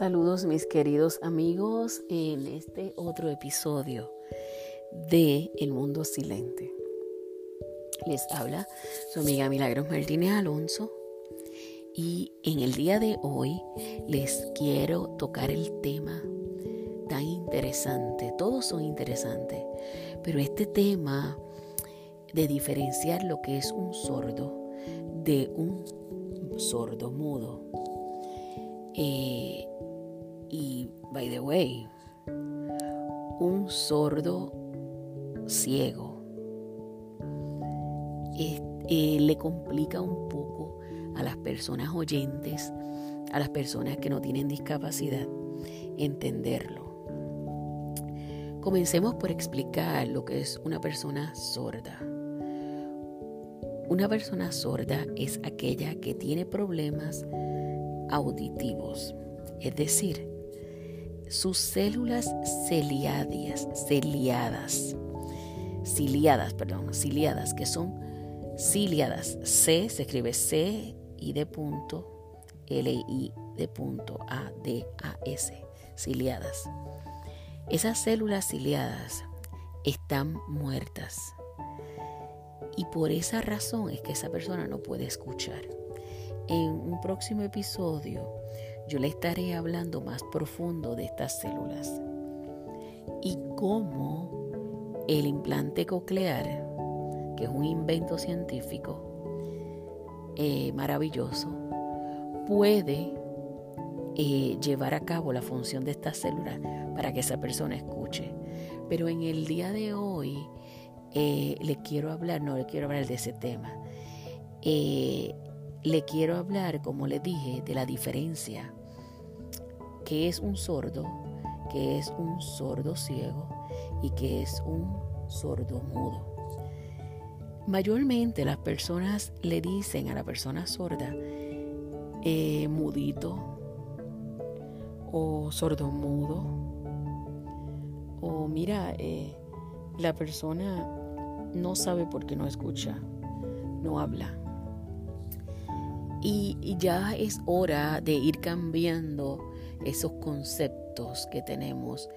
Saludos mis queridos amigos en este otro episodio de El Mundo Silente. Les habla su amiga Milagros Martínez Alonso y en el día de hoy les quiero tocar el tema tan interesante. Todos son interesantes, pero este tema de diferenciar lo que es un sordo de un sordo mudo. Eh, y, by the way, un sordo ciego eh, le complica un poco a las personas oyentes, a las personas que no tienen discapacidad, entenderlo. Comencemos por explicar lo que es una persona sorda. Una persona sorda es aquella que tiene problemas auditivos, es decir, sus células ciliadas, ciliadas, ciliadas, perdón, ciliadas, que son ciliadas. C se escribe C y de punto, L I de punto A D A S, ciliadas. Esas células ciliadas están muertas. Y por esa razón es que esa persona no puede escuchar. En un próximo episodio yo le estaré hablando más profundo de estas células y cómo el implante coclear, que es un invento científico eh, maravilloso, puede eh, llevar a cabo la función de estas células para que esa persona escuche. Pero en el día de hoy eh, le quiero hablar, no le quiero hablar de ese tema. le quiero hablar, como le dije, de la diferencia que es un sordo, que es un sordo ciego y que es un sordo mudo. Mayormente las personas le dicen a la persona sorda eh, mudito o sordo mudo o mira, eh, la persona no sabe por qué no escucha, no habla. y ya es hora de ir cambiando esos conceptos que tenemos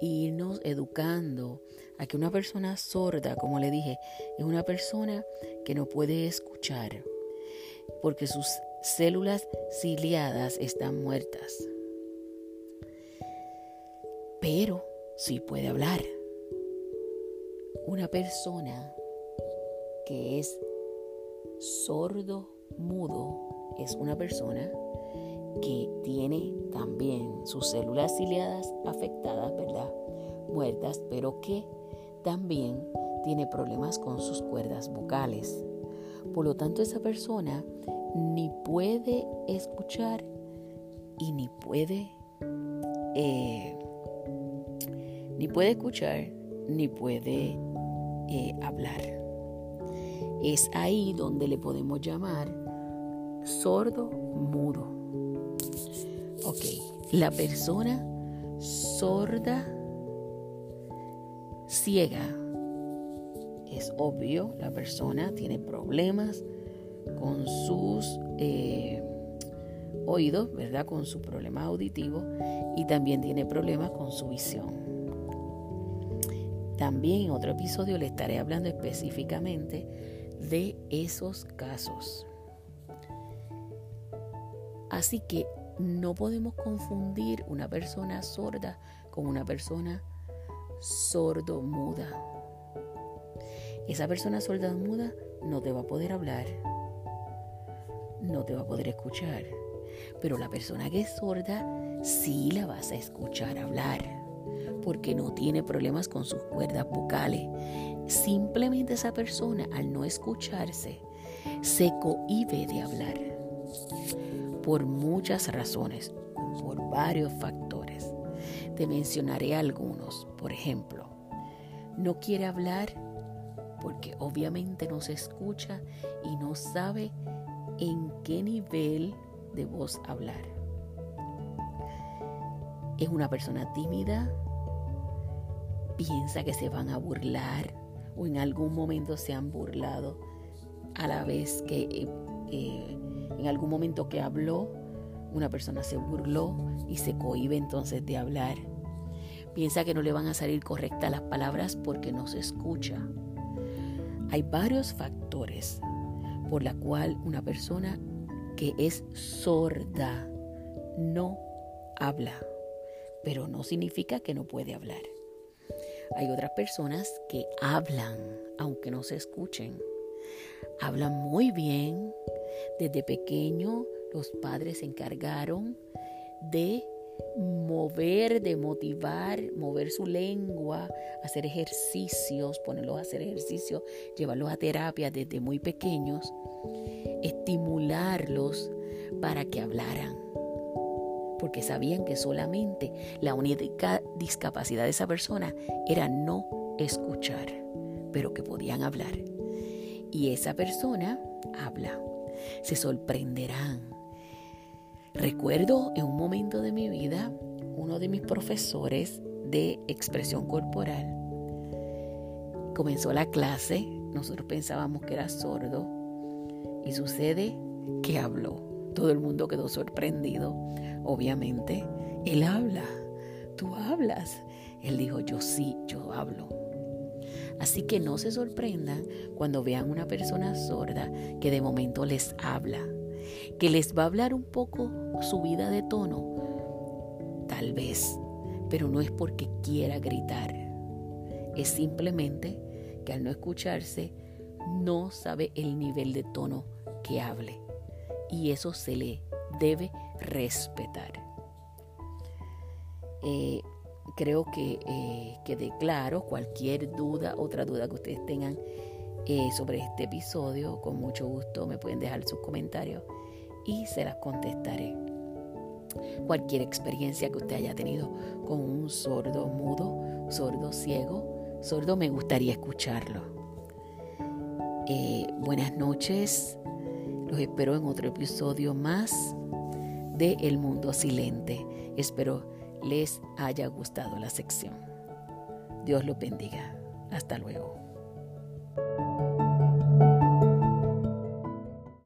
e irnos educando a que una persona sorda, como le dije, es una persona que no puede escuchar porque sus células ciliadas están muertas. Pero sí puede hablar. Una persona que es sordo mudo es una persona que tiene también sus células ciliadas afectadas, ¿verdad? Muertas, pero que también tiene problemas con sus cuerdas vocales. Por lo tanto, esa persona ni puede escuchar y ni puede eh, ni puede escuchar ni puede eh, hablar. Es ahí donde le podemos llamar sordo mudo. Ok, la persona sorda, ciega. Es obvio, la persona tiene problemas con sus eh, oídos, ¿verdad? Con su problema auditivo y también tiene problemas con su visión. También en otro episodio le estaré hablando específicamente de esos casos. Así que no podemos confundir una persona sorda con una persona sordo-muda. Esa persona sorda-muda no te va a poder hablar, no te va a poder escuchar, pero la persona que es sorda sí la vas a escuchar hablar, porque no tiene problemas con sus cuerdas vocales. Simplemente esa persona al no escucharse se cohibe de hablar por muchas razones, por varios factores. Te mencionaré algunos. Por ejemplo, no quiere hablar porque obviamente no se escucha y no sabe en qué nivel de voz hablar. Es una persona tímida, piensa que se van a burlar o en algún momento se han burlado a la vez que eh, en algún momento que habló, Una persona se burló y se cohíbe entonces de hablar. Piensa que no le van a salir correctas las palabras porque no se escucha. Hay varios factores por la cual una persona que es sorda no habla, pero no significa que no puede hablar. Hay otras personas que hablan aunque no se escuchen. Hablan muy bien. Desde pequeño los padres se encargaron de mover, de motivar, mover su lengua, hacer ejercicios, ponerlos a hacer ejercicios, llevarlos a terapia desde muy pequeños, estimularlos para que hablaran. Porque sabían que solamente la única discapacidad de esa persona era no escuchar, pero que podían hablar. Y esa persona habla. Se sorprenderán Recuerdo en un momento de mi vida, uno de mis profesores de expresión corporal comenzó la clase, nosotros pensábamos que era sordo y sucede que habló. Todo el mundo quedó sorprendido, obviamente. Él habla, tú hablas. Él dijo, yo sí, yo hablo. Así que no se sorprendan cuando vean una persona sorda que de momento les habla que les va a hablar un poco subida de tono, tal vez, pero no es porque quiera gritar, es simplemente que al no escucharse no sabe el nivel de tono que hable y eso se le debe respetar. Eh, creo que eh, quede claro cualquier duda, otra duda que ustedes tengan eh, sobre este episodio, con mucho gusto me pueden dejar sus comentarios y se las contestaré. Cualquier experiencia que usted haya tenido con un sordo mudo, sordo ciego, sordo, me gustaría escucharlo. Eh, buenas noches, los espero en otro episodio más de El Mundo Silente. Espero les haya gustado la sección. Dios los bendiga. Hasta luego.